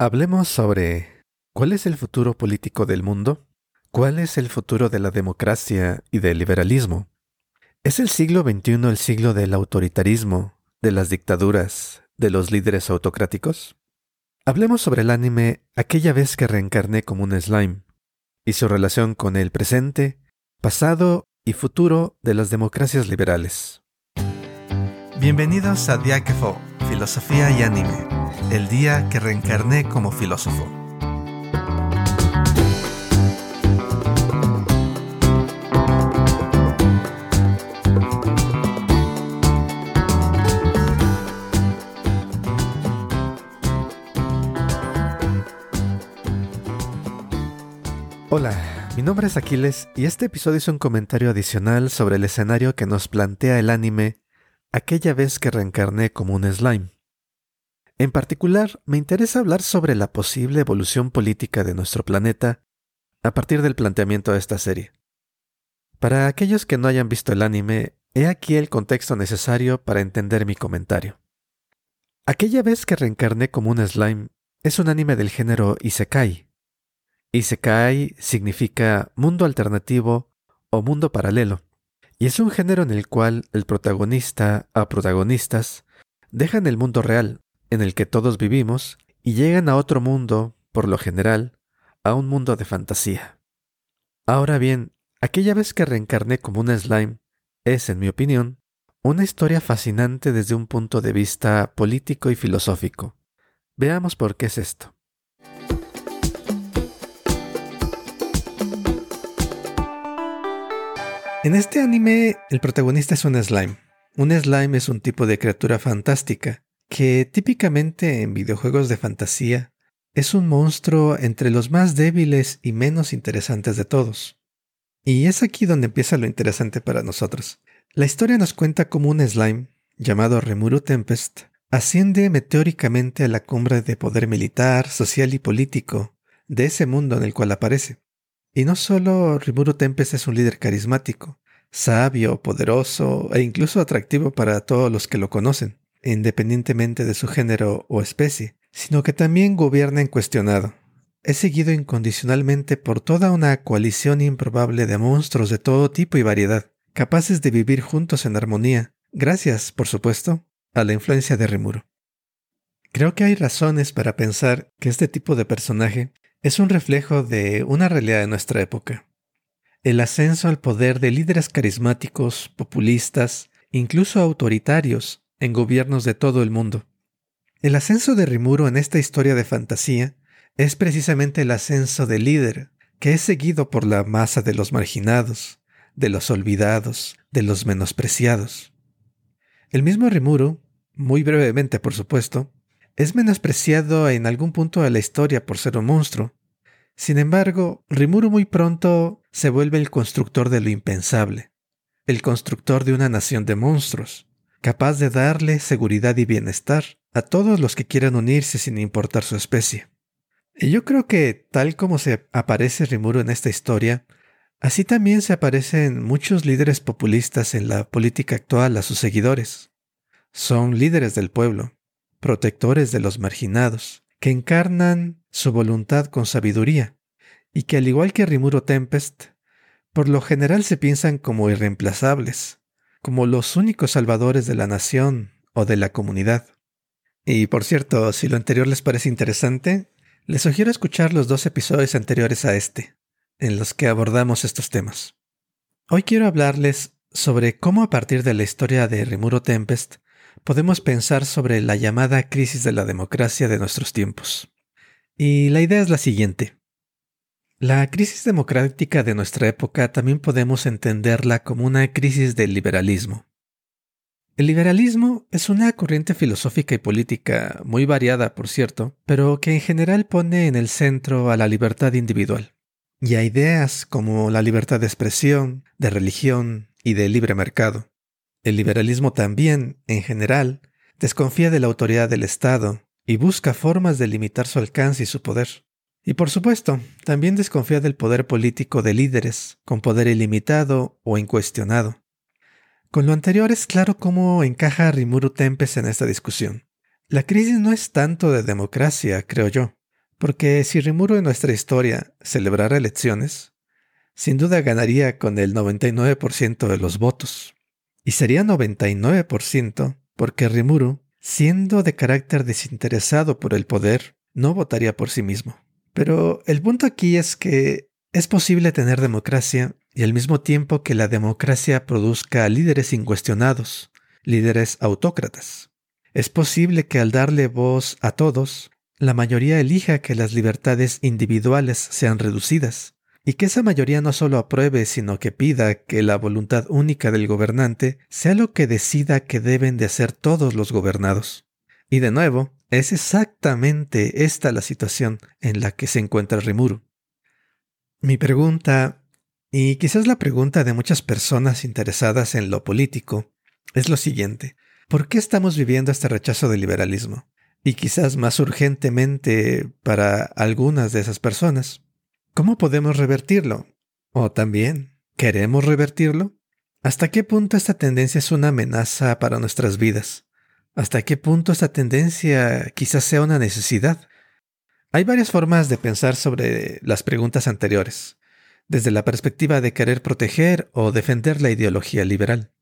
Hablemos sobre cuál es el futuro político del mundo, cuál es el futuro de la democracia y del liberalismo. ¿Es el siglo XXI el siglo del autoritarismo, de las dictaduras, de los líderes autocráticos? Hablemos sobre el anime Aquella vez que reencarné como un slime y su relación con el presente, pasado y futuro de las democracias liberales. Bienvenidos a Diáquefo, Filosofía y Anime el día que reencarné como filósofo. Hola, mi nombre es Aquiles y este episodio es un comentario adicional sobre el escenario que nos plantea el anime aquella vez que reencarné como un slime. En particular, me interesa hablar sobre la posible evolución política de nuestro planeta a partir del planteamiento de esta serie. Para aquellos que no hayan visto el anime, he aquí el contexto necesario para entender mi comentario. Aquella vez que reencarné como un slime es un anime del género Isekai. Isekai significa mundo alternativo o mundo paralelo, y es un género en el cual el protagonista o protagonistas dejan el mundo real en el que todos vivimos y llegan a otro mundo, por lo general, a un mundo de fantasía. Ahora bien, aquella vez que reencarné como un slime es, en mi opinión, una historia fascinante desde un punto de vista político y filosófico. Veamos por qué es esto. En este anime, el protagonista es un slime. Un slime es un tipo de criatura fantástica que típicamente en videojuegos de fantasía es un monstruo entre los más débiles y menos interesantes de todos. Y es aquí donde empieza lo interesante para nosotros. La historia nos cuenta cómo un slime, llamado Remuru Tempest, asciende meteóricamente a la cumbre de poder militar, social y político de ese mundo en el cual aparece. Y no solo Rimuru Tempest es un líder carismático, sabio, poderoso e incluso atractivo para todos los que lo conocen independientemente de su género o especie, sino que también gobierna incuestionado. Es seguido incondicionalmente por toda una coalición improbable de monstruos de todo tipo y variedad, capaces de vivir juntos en armonía, gracias, por supuesto, a la influencia de Rimuro. Creo que hay razones para pensar que este tipo de personaje es un reflejo de una realidad de nuestra época. El ascenso al poder de líderes carismáticos, populistas, incluso autoritarios, en gobiernos de todo el mundo. El ascenso de Rimuro en esta historia de fantasía es precisamente el ascenso del líder, que es seguido por la masa de los marginados, de los olvidados, de los menospreciados. El mismo Rimuro, muy brevemente por supuesto, es menospreciado en algún punto de la historia por ser un monstruo. Sin embargo, Rimuro muy pronto se vuelve el constructor de lo impensable, el constructor de una nación de monstruos, capaz de darle seguridad y bienestar a todos los que quieran unirse sin importar su especie. Y yo creo que, tal como se aparece Rimuro en esta historia, así también se aparecen muchos líderes populistas en la política actual a sus seguidores. Son líderes del pueblo, protectores de los marginados, que encarnan su voluntad con sabiduría, y que al igual que Rimuro Tempest, por lo general se piensan como irreemplazables, como los únicos salvadores de la nación o de la comunidad. Y por cierto, si lo anterior les parece interesante, les sugiero escuchar los dos episodios anteriores a este, en los que abordamos estos temas. Hoy quiero hablarles sobre cómo a partir de la historia de Rimuro Tempest podemos pensar sobre la llamada crisis de la democracia de nuestros tiempos. Y la idea es la siguiente. La crisis democrática de nuestra época también podemos entenderla como una crisis del liberalismo. El liberalismo es una corriente filosófica y política muy variada, por cierto, pero que en general pone en el centro a la libertad individual y a ideas como la libertad de expresión, de religión y de libre mercado. El liberalismo también, en general, desconfía de la autoridad del Estado y busca formas de limitar su alcance y su poder. Y por supuesto, también desconfía del poder político de líderes, con poder ilimitado o incuestionado. Con lo anterior es claro cómo encaja Rimuru Tempes en esta discusión. La crisis no es tanto de democracia, creo yo, Porque si Rimuru en nuestra historia celebrara elecciones, sin duda ganaría con el 99% de los votos. Y sería 99% porque Rimuru, siendo de carácter desinteresado por el poder, no votaría por sí mismo. Pero el punto aquí es que es posible tener democracia y al mismo tiempo que la democracia produzca líderes incuestionados, líderes autócratas. Es posible que al darle voz a todos, la mayoría elija que las libertades individuales sean reducidas, y que esa mayoría no solo apruebe, sino que pida que la voluntad única del gobernante sea lo que decida que deben de hacer todos los gobernados. Y de nuevo, es exactamente esta la situación en la que se encuentra Rimuru. Mi pregunta, y quizás la pregunta de muchas personas interesadas en lo político, es lo siguiente. ¿Por qué estamos viviendo este rechazo del liberalismo? Y quizás más urgentemente para algunas de esas personas, ¿Cómo podemos revertirlo? O también, ¿queremos revertirlo? ¿Hasta qué punto esta tendencia es una amenaza para nuestras vidas? ¿Hasta qué punto esta tendencia quizás sea una necesidad? Hay varias formas de pensar sobre las preguntas anteriores, desde la perspectiva de querer proteger o defender la ideología liberal.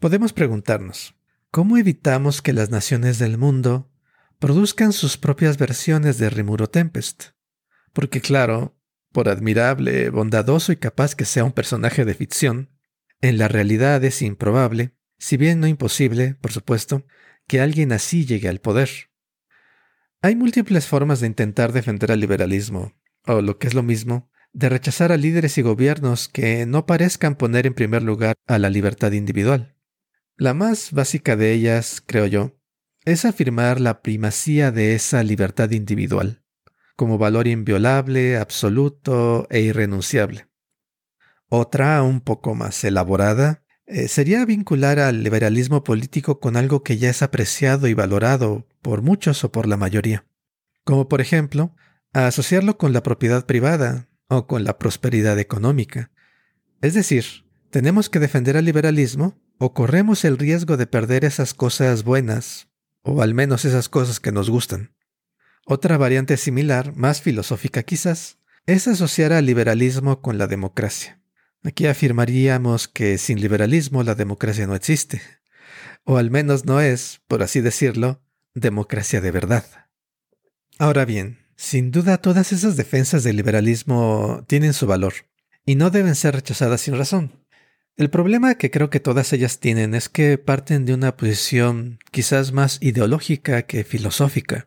Podemos preguntarnos, ¿cómo evitamos que las naciones del mundo produzcan sus propias versiones de Rimuro Tempest? Porque claro, por admirable, bondadoso y capaz que sea un personaje de ficción, en la realidad es improbable, si bien no imposible, por supuesto, que alguien así llegue al poder. Hay múltiples formas de intentar defender al liberalismo, o lo que es lo mismo, de rechazar a líderes y gobiernos que no parezcan poner en primer lugar a la libertad individual. La más básica de ellas, creo yo, es afirmar la primacía de esa libertad individual como valor inviolable, absoluto e irrenunciable. Otra, un poco más elaborada, eh, sería vincular al liberalismo político con algo que ya es apreciado y valorado por muchos o por la mayoría, como por ejemplo, asociarlo con la propiedad privada o con la prosperidad económica. Es decir, tenemos que defender al liberalismo o corremos el riesgo de perder esas cosas buenas, o al menos esas cosas que nos gustan. Otra variante similar, más filosófica quizás, es asociar al liberalismo con la democracia. Aquí afirmaríamos que sin liberalismo la democracia no existe, o al menos no es, por así decirlo, democracia de verdad. Ahora bien, sin duda todas esas defensas del liberalismo tienen su valor, y no deben ser rechazadas sin razón. El problema que creo que todas ellas tienen es que parten de una posición quizás más ideológica que filosófica.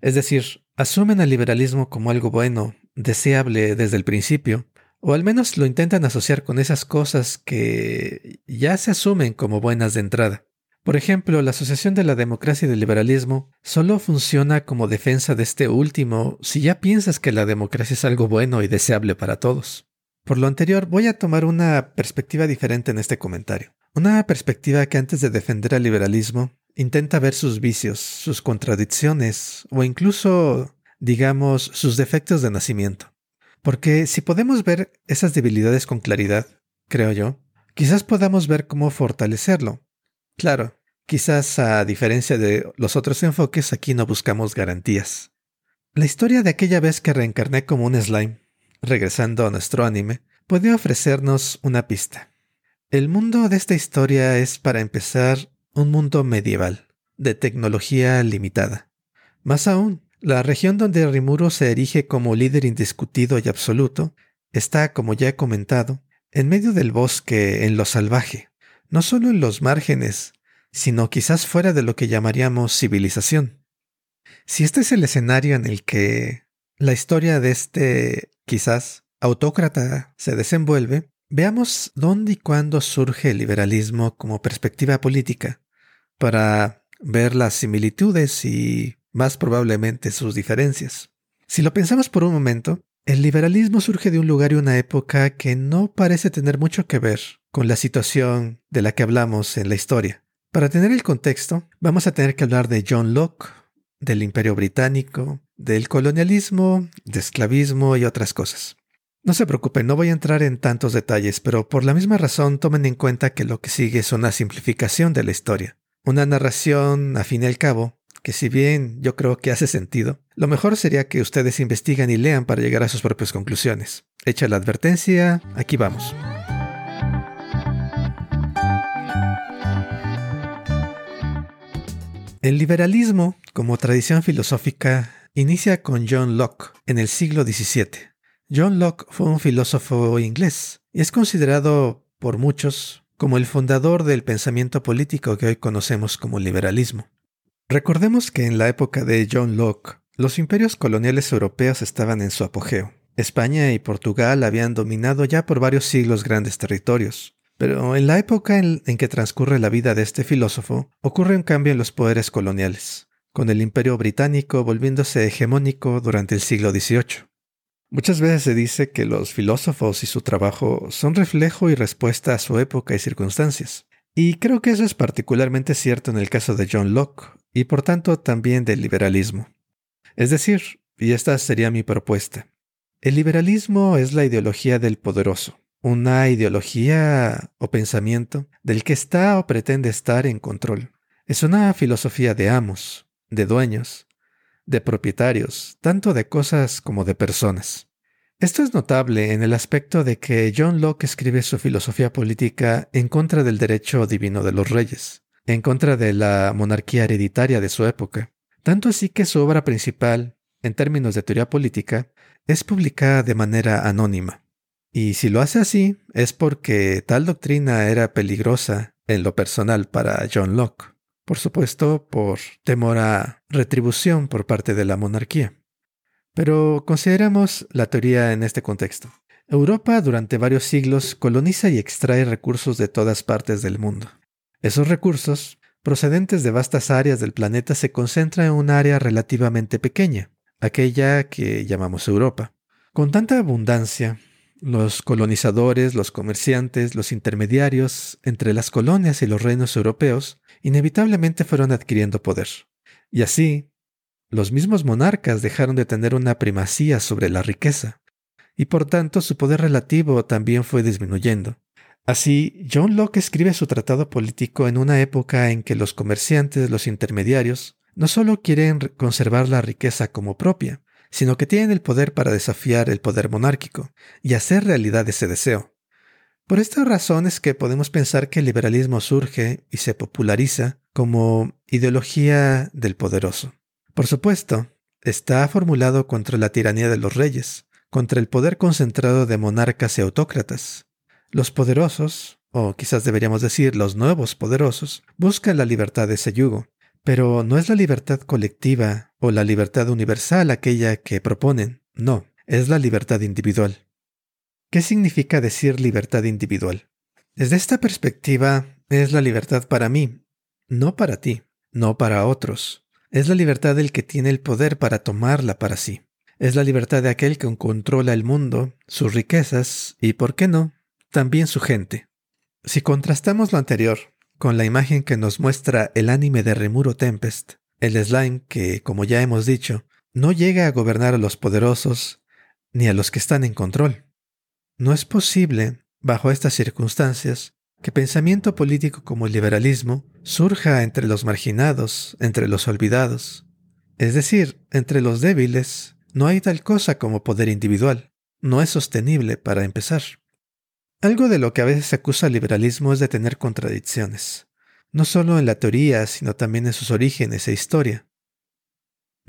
Es decir, asumen al liberalismo como algo bueno, deseable desde el principio, o al menos lo intentan asociar con esas cosas que ya se asumen como buenas de entrada. Por ejemplo, la asociación de la democracia y del liberalismo solo funciona como defensa de este último si ya piensas que la democracia es algo bueno y deseable para todos. Por lo anterior, voy a tomar una perspectiva diferente en este comentario. Una perspectiva que antes de defender al liberalismo intenta ver sus vicios, sus contradicciones o incluso, digamos, sus defectos de nacimiento. Porque si podemos ver esas debilidades con claridad, creo yo, quizás podamos ver cómo fortalecerlo. Claro, quizás a diferencia de los otros enfoques, aquí no buscamos garantías. La historia de aquella vez que reencarné como un slime, regresando a nuestro anime, puede ofrecernos una pista. El mundo de esta historia es, para empezar, un mundo medieval, de tecnología limitada. Más aún, la región donde Rimuro se erige como líder indiscutido y absoluto está, como ya he comentado, en medio del bosque, en lo salvaje, no solo en los márgenes, sino quizás fuera de lo que llamaríamos civilización. Si este es el escenario en el que la historia de este, quizás, autócrata se desenvuelve, veamos dónde y cuándo surge el liberalismo como perspectiva política para ver las similitudes y más probablemente sus diferencias. Si lo pensamos por un momento, el liberalismo surge de un lugar y una época que no parece tener mucho que ver con la situación de la que hablamos en la historia. Para tener el contexto, vamos a tener que hablar de John Locke, del Imperio Británico, del colonialismo, de esclavismo y otras cosas. No se preocupen, no voy a entrar en tantos detalles, pero por la misma razón tomen en cuenta que lo que sigue es una simplificación de la historia. Una narración, a fin y al cabo, que si bien yo creo que hace sentido, lo mejor sería que ustedes investiguen y lean para llegar a sus propias conclusiones. Hecha la advertencia, aquí vamos. El liberalismo, como tradición filosófica, inicia con John Locke en el siglo XVII. John Locke fue un filósofo inglés y es considerado por muchos como el fundador del pensamiento político que hoy conocemos como liberalismo. Recordemos que en la época de John Locke, los imperios coloniales europeos estaban en su apogeo. España y Portugal habían dominado ya por varios siglos grandes territorios. Pero en la época en, que transcurre la vida de este filósofo, ocurre un cambio en los poderes coloniales, con el imperio británico volviéndose hegemónico durante el siglo XVIII. Muchas veces se dice que los filósofos y su trabajo son reflejo y respuesta a su época y circunstancias. Y creo que eso es particularmente cierto en el caso de John Locke, y por tanto también del liberalismo. Es decir, y esta sería mi propuesta, el liberalismo es la ideología del poderoso, una ideología o pensamiento del que está o pretende estar en control. Es una filosofía de amos, de dueños, de propietarios, tanto de cosas como de personas. Esto es notable en el aspecto de que John Locke escribe su filosofía política en contra del derecho divino de los reyes, en contra de la monarquía hereditaria de su época, tanto así que su obra principal, en términos de teoría política, es publicada de manera anónima. Y si lo hace así, es porque tal doctrina era peligrosa en lo personal para John Locke por supuesto por temor a retribución por parte de la monarquía. Pero consideramos la teoría en este contexto. Europa durante varios siglos coloniza y extrae recursos de todas partes del mundo. Esos recursos, procedentes de vastas áreas del planeta, se concentran en un área relativamente pequeña, aquella que llamamos Europa. Con tanta abundancia, los colonizadores, los comerciantes, los intermediarios entre las colonias y los reinos europeos inevitablemente fueron adquiriendo poder. Y así, los mismos monarcas dejaron de tener una primacía sobre la riqueza, y por tanto su poder relativo también fue disminuyendo. Así, John Locke escribe su tratado político en una época en que los comerciantes, los intermediarios, no solo quieren conservar la riqueza como propia, sino que tienen el poder para desafiar el poder monárquico y hacer realidad ese deseo. Por estas razones que podemos pensar que el liberalismo surge y se populariza como ideología del poderoso. Por supuesto, está formulado contra la tiranía de los reyes, contra el poder concentrado de monarcas y autócratas. Los poderosos, o quizás deberíamos decir los nuevos poderosos, buscan la libertad de ese yugo, pero no es la libertad colectiva o la libertad universal aquella que proponen, no, es la libertad individual. ¿Qué significa decir libertad individual? Desde esta perspectiva, es la libertad para mí, no para ti, no para otros. Es la libertad del que tiene el poder para tomarla para sí. Es la libertad de aquel que controla el mundo, sus riquezas y, ¿por qué no?, también su gente. Si contrastamos lo anterior con la imagen que nos muestra el anime de Remuro Tempest, el slime que, como ya hemos dicho, no llega a gobernar a los poderosos ni a los que están en control. No es posible, bajo estas circunstancias, que pensamiento político como el liberalismo surja entre los marginados, entre los olvidados. Es decir, entre los débiles, no hay tal cosa como poder individual. No es sostenible para empezar. Algo de lo que a veces se acusa al liberalismo es de tener contradicciones, no solo en la teoría, sino también en sus orígenes e historia.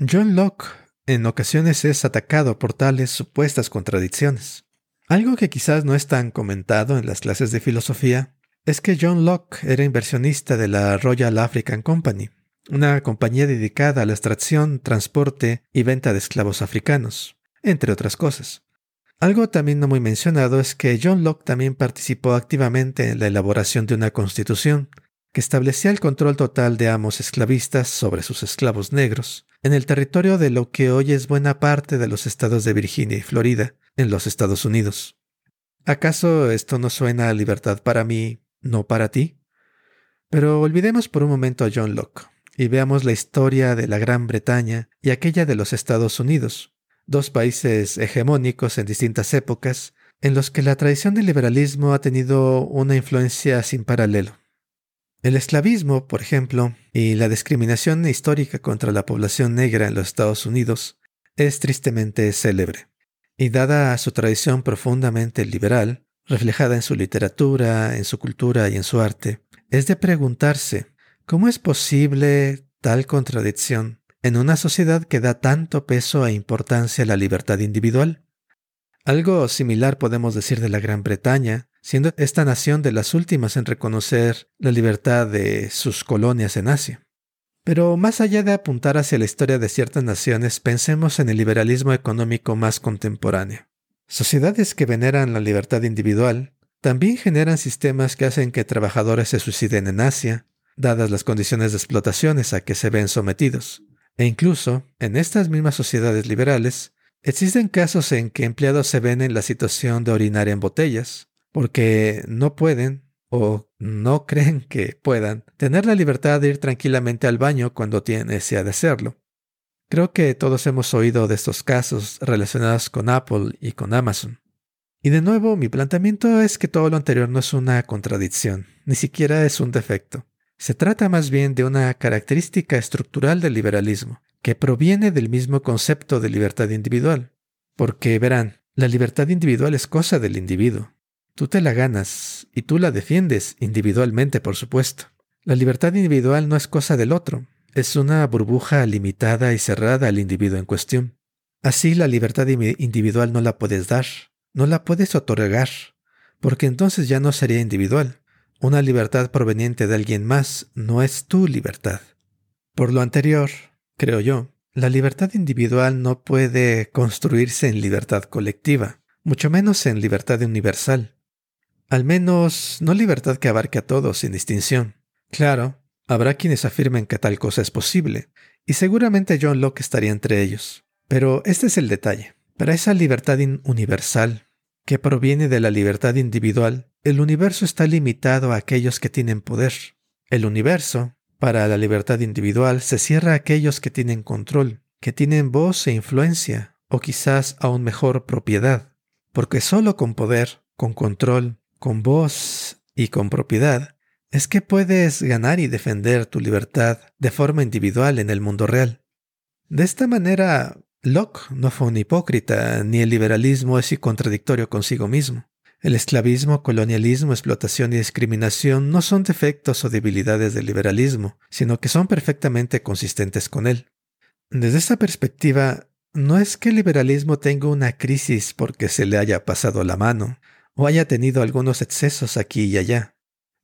John Locke en ocasiones es atacado por tales supuestas contradicciones. Algo que quizás no es tan comentado en las clases de filosofía es que John Locke era inversionista de la Royal African Company, una compañía dedicada a la extracción, transporte y venta de esclavos africanos, entre otras cosas. Algo también no muy mencionado es que John Locke también participó activamente en la elaboración de una constitución que establecía el control total de amos esclavistas sobre sus esclavos negros en el territorio de lo que hoy es buena parte de los estados de Virginia y Florida, en los Estados Unidos. ¿Acaso esto no suena a libertad para mí, no para ti? Pero olvidemos por un momento a John Locke y veamos la historia de la Gran Bretaña y aquella de los Estados Unidos, dos países hegemónicos en distintas épocas, en los que la tradición del liberalismo ha tenido una influencia sin paralelo. El esclavismo, por ejemplo, y la discriminación histórica contra la población negra en los Estados Unidos es tristemente célebre. Y dada su tradición profundamente liberal, reflejada en su literatura, en su cultura y en su arte, es de preguntarse cómo es posible tal contradicción en una sociedad que da tanto peso e importancia a la libertad individual. Algo similar podemos decir de la Gran Bretaña, siendo esta nación de las últimas en reconocer la libertad de sus colonias en Asia. Pero más allá de apuntar hacia la historia de ciertas naciones, pensemos en el liberalismo económico más contemporáneo. Sociedades que veneran la libertad individual también generan sistemas que hacen que trabajadores se suiciden en Asia, dadas las condiciones de explotaciones a que se ven sometidos. E incluso, en estas mismas sociedades liberales, existen casos en que empleados se ven en la situación de orinar en botellas, porque no pueden o no creen que puedan tener la libertad de ir tranquilamente al baño cuando tienen necesidad de hacerlo. Creo que todos hemos oído de estos casos relacionados con Apple y con Amazon. Y de nuevo, mi planteamiento es que todo lo anterior no es una contradicción, ni siquiera es un defecto. Se trata más bien de una característica estructural del liberalismo, que proviene del mismo concepto de libertad individual. Porque verán, la libertad individual es cosa del individuo. Tú te la ganas y tú la defiendes individualmente, por supuesto. La libertad individual no es cosa del otro, es una burbuja limitada y cerrada al individuo en cuestión. Así la libertad individual no la puedes dar, no la puedes otorgar, porque entonces ya no sería individual. Una libertad proveniente de alguien más no es tu libertad. Por lo anterior, creo yo, la libertad individual no puede construirse en libertad colectiva, mucho menos en libertad universal. Al menos no libertad que abarque a todos sin distinción. Claro, habrá quienes afirmen que tal cosa es posible, y seguramente John Locke estaría entre ellos. Pero este es el detalle. Para esa libertad universal, que proviene de la libertad individual, el universo está limitado a aquellos que tienen poder. El universo, para la libertad individual, se cierra a aquellos que tienen control, que tienen voz e influencia, o quizás aún mejor propiedad, porque solo con poder, con control, con voz y con propiedad, es que puedes ganar y defender tu libertad de forma individual en el mundo real. De esta manera, Locke no fue un hipócrita, ni el liberalismo es contradictorio consigo mismo. El esclavismo, colonialismo, explotación y discriminación no son defectos o debilidades del liberalismo, sino que son perfectamente consistentes con él. Desde esta perspectiva, no es que el liberalismo tenga una crisis porque se le haya pasado la mano, o haya tenido algunos excesos aquí y allá.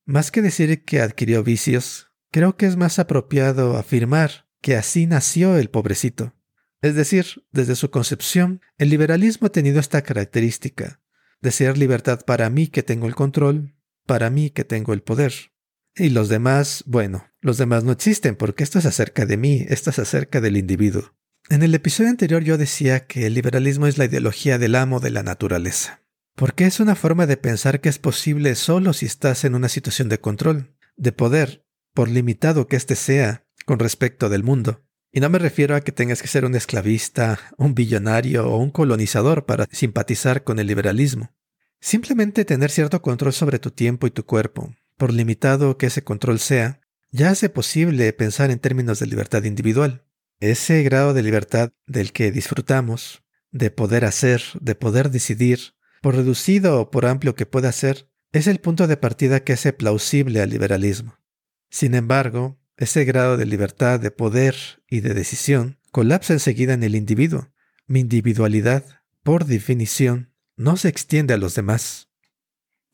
Más que decir que adquirió vicios, creo que es más apropiado afirmar que así nació el pobrecito. Es decir, desde su concepción, el liberalismo ha tenido esta característica, desear libertad para mí que tengo el control, para mí que tengo el poder. Y los demás, bueno, los demás no existen porque esto es acerca de mí, esto es acerca del individuo. En el episodio anterior yo decía que el liberalismo es la ideología del amo de la naturaleza, porque es una forma de pensar que es posible solo si estás en una situación de control, de poder, por limitado que éste sea con respecto del mundo. Y no me refiero a que tengas que ser un esclavista, un billonario o un colonizador para simpatizar con el liberalismo. Simplemente tener cierto control sobre tu tiempo y tu cuerpo, por limitado que ese control sea, ya hace posible pensar en términos de libertad individual. Ese grado de libertad del que disfrutamos, de poder hacer, de poder decidir, por reducido o por amplio que pueda ser, es el punto de partida que hace plausible al liberalismo. Sin embargo, ese grado de libertad, de poder y de decisión colapsa enseguida en el individuo. Mi individualidad, por definición, no se extiende a los demás.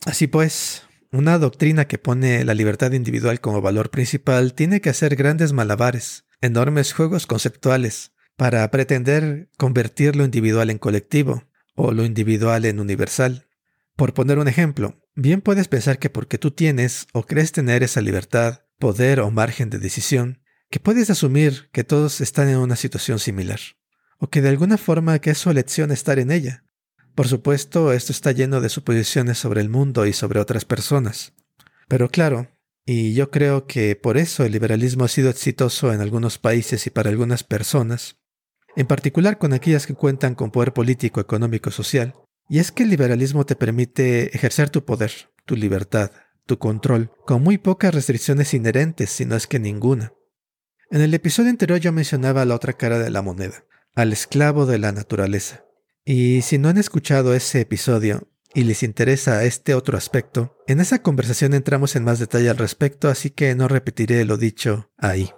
Así pues, una doctrina que pone la libertad individual como valor principal tiene que hacer grandes malabares, enormes juegos conceptuales, para pretender convertir lo individual en colectivo o lo individual en universal. Por poner un ejemplo, bien puedes pensar que porque tú tienes o crees tener esa libertad, poder o margen de decisión, que puedes asumir que todos están en una situación similar, o que de alguna forma que es su elección estar en ella. Por supuesto, esto está lleno de suposiciones sobre el mundo y sobre otras personas. Pero claro, y yo creo que por eso el liberalismo ha sido exitoso en algunos países y para algunas personas, en particular con aquellas que cuentan con poder político, económico social, y es que el liberalismo te permite ejercer tu poder, tu libertad, tu control, con muy pocas restricciones inherentes, si no es que ninguna. En el episodio anterior yo mencionaba la otra cara de la moneda, al esclavo de la naturaleza. Y si no han escuchado ese episodio y les interesa este otro aspecto, en esa conversación entramos en más detalle al respecto, así que no repetiré lo dicho ahí.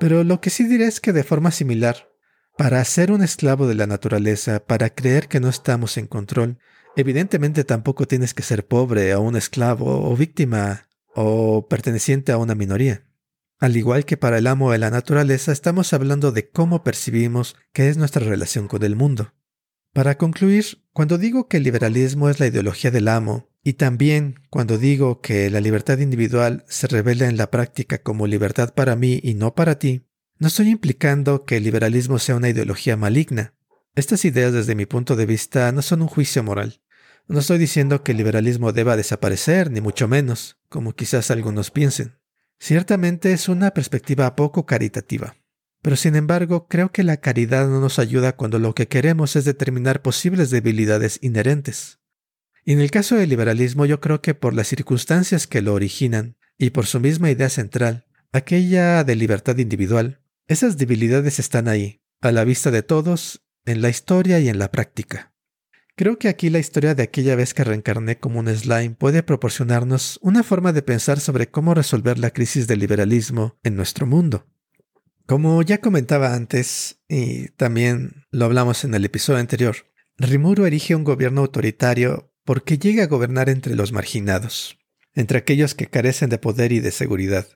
Pero lo que sí diré es que de forma similar, para ser un esclavo de la naturaleza, para creer que no estamos en control, evidentemente tampoco tienes que ser pobre o un esclavo o víctima o perteneciente a una minoría. Al igual que para el amo de la naturaleza, estamos hablando de cómo percibimos que es nuestra relación con el mundo. Para concluir, cuando digo que el liberalismo es la ideología del amo, y también cuando digo que la libertad individual se revela en la práctica como libertad para mí y no para ti, no estoy implicando que el liberalismo sea una ideología maligna. Estas ideas desde mi punto de vista no son un juicio moral. No estoy diciendo que el liberalismo deba desaparecer, ni mucho menos, como quizás algunos piensen. Ciertamente es una perspectiva poco caritativa. Pero sin embargo, creo que la caridad no nos ayuda cuando lo que queremos es determinar posibles debilidades inherentes. Y en el caso del liberalismo yo creo que por las circunstancias que lo originan y por su misma idea central, aquella de libertad individual, esas debilidades están ahí, a la vista de todos, en la historia y en la práctica. Creo que aquí la historia de aquella vez que reencarné como un slime puede proporcionarnos una forma de pensar sobre cómo resolver la crisis del liberalismo en nuestro mundo. Como ya comentaba antes, y también lo hablamos en el episodio anterior, Rimuru erige un gobierno autoritario porque llega a gobernar entre los marginados, entre aquellos que carecen de poder y de seguridad.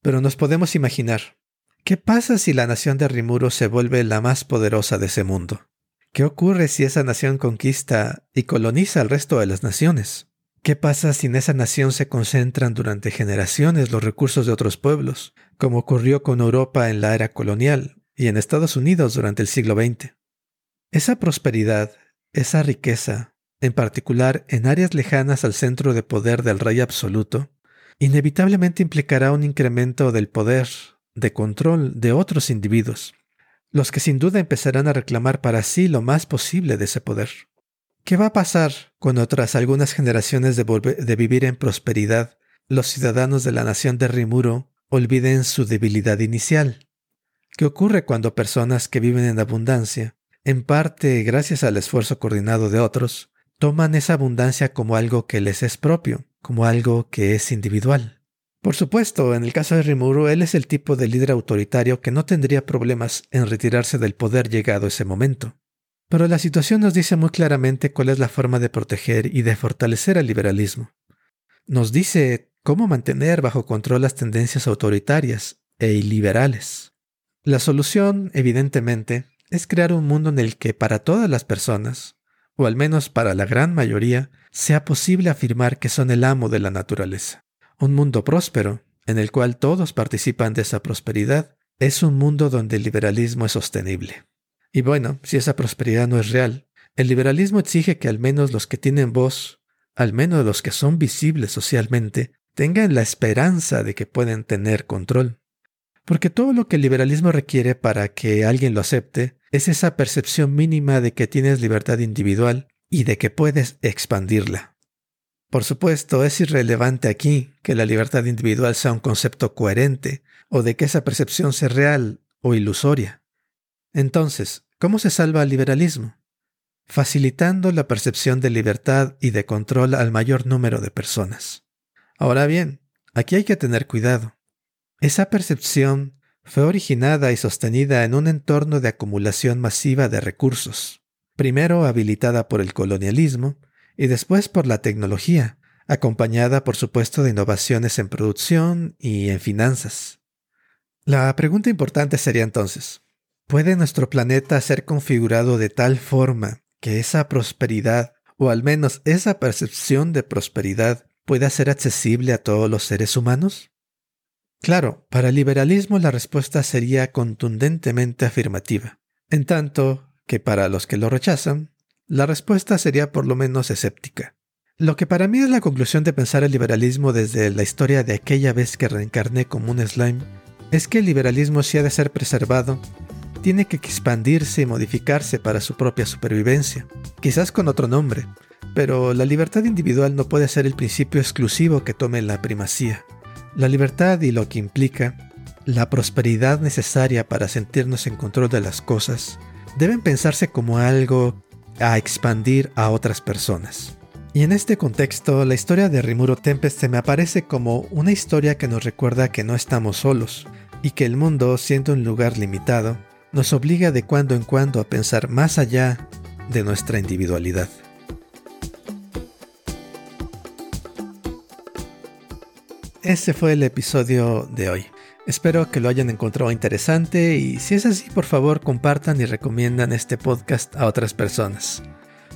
Pero nos podemos imaginar, ¿qué pasa si la nación de Rimuru se vuelve la más poderosa de ese mundo? ¿Qué ocurre si esa nación conquista y coloniza al resto de las naciones? ¿Qué pasa si en esa nación se concentran durante generaciones los recursos de otros pueblos, como ocurrió con Europa en la era colonial y en Estados Unidos durante el siglo XX? Esa prosperidad, esa riqueza, en particular en áreas lejanas al centro de poder del rey absoluto, inevitablemente implicará un incremento del poder, de control de otros individuos, los que sin duda empezarán a reclamar para sí lo más posible de ese poder. ¿Qué va a pasar cuando tras algunas generaciones de, vivir en prosperidad, los ciudadanos de la nación de Rimuro olviden su debilidad inicial? ¿Qué ocurre cuando personas que viven en abundancia, en parte gracias al esfuerzo coordinado de otros, toman esa abundancia como algo que les es propio, como algo que es individual? Por supuesto, en el caso de Rimuru, él es el tipo de líder autoritario que no tendría problemas en retirarse del poder llegado ese momento. Pero la situación nos dice muy claramente cuál es la forma de proteger y de fortalecer el liberalismo. Nos dice cómo mantener bajo control las tendencias autoritarias e iliberales. La solución, evidentemente, es crear un mundo en el que para todas las personas, o al menos para la gran mayoría, sea posible afirmar que son el amo de la naturaleza. Un mundo próspero, en el cual todos participan de esa prosperidad, es un mundo donde el liberalismo es sostenible. Y bueno, si esa prosperidad no es real, el liberalismo exige que al menos los que tienen voz, al menos los que son visibles socialmente, tengan la esperanza de que pueden tener control. Porque todo lo que el liberalismo requiere para que alguien lo acepte es esa percepción mínima de que tienes libertad individual y de que puedes expandirla. Por supuesto, es irrelevante aquí que la libertad individual sea un concepto coherente o de que esa percepción sea real o ilusoria. Entonces, ¿cómo se salva el liberalismo? Facilitando la percepción de libertad y de control al mayor número de personas. Ahora bien, aquí hay que tener cuidado. Esa percepción fue originada y sostenida en un entorno de acumulación masiva de recursos, primero habilitada por el colonialismo, y después por la tecnología, acompañada por supuesto de innovaciones en producción y en finanzas. La pregunta importante sería entonces, ¿puede nuestro planeta ser configurado de tal forma que esa prosperidad, o al menos esa percepción de prosperidad, pueda ser accesible a todos los seres humanos? Claro, para el liberalismo la respuesta sería contundentemente afirmativa, en tanto que para los que lo rechazan, la respuesta sería por lo menos escéptica. Lo que para mí es la conclusión de pensar el liberalismo desde la historia de aquella vez que reencarné como un slime, es que el liberalismo si ha de ser preservado, tiene que expandirse y modificarse para su propia supervivencia, quizás con otro nombre, pero la libertad individual no puede ser el principio exclusivo que tome la primacía. La libertad y lo que implica, la prosperidad necesaria para sentirnos en control de las cosas, deben pensarse como algo a expandir a otras personas. Y en este contexto, la historia de Rimuro Tempest se me aparece como una historia que nos recuerda que no estamos solos, y que el mundo, siendo un lugar limitado, nos obliga de cuando en cuando a pensar más allá de nuestra individualidad. Ese fue el episodio de hoy. Espero que lo hayan encontrado interesante y si es así, por favor compartan y recomiendan este podcast a otras personas.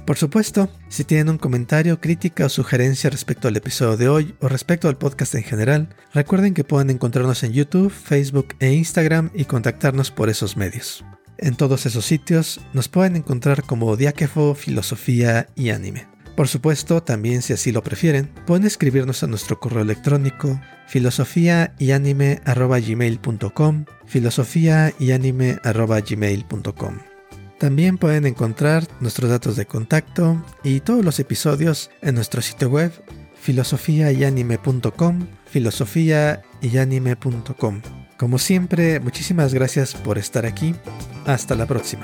Por supuesto, si tienen un comentario, crítica o sugerencia respecto al episodio de hoy o respecto al podcast en general, recuerden que pueden encontrarnos en YouTube, Facebook e Instagram y contactarnos por esos medios. En todos esos sitios nos pueden encontrar como Diáquefo, Filosofía y Anime. Por supuesto, también si así lo prefieren, pueden escribirnos a nuestro correo electrónico filosofía y también pueden encontrar nuestros datos de contacto y todos los episodios en nuestro sitio web filosofiayanime.com, filosofiayanime.com. Como siempre, muchísimas gracias por estar aquí. Hasta la próxima.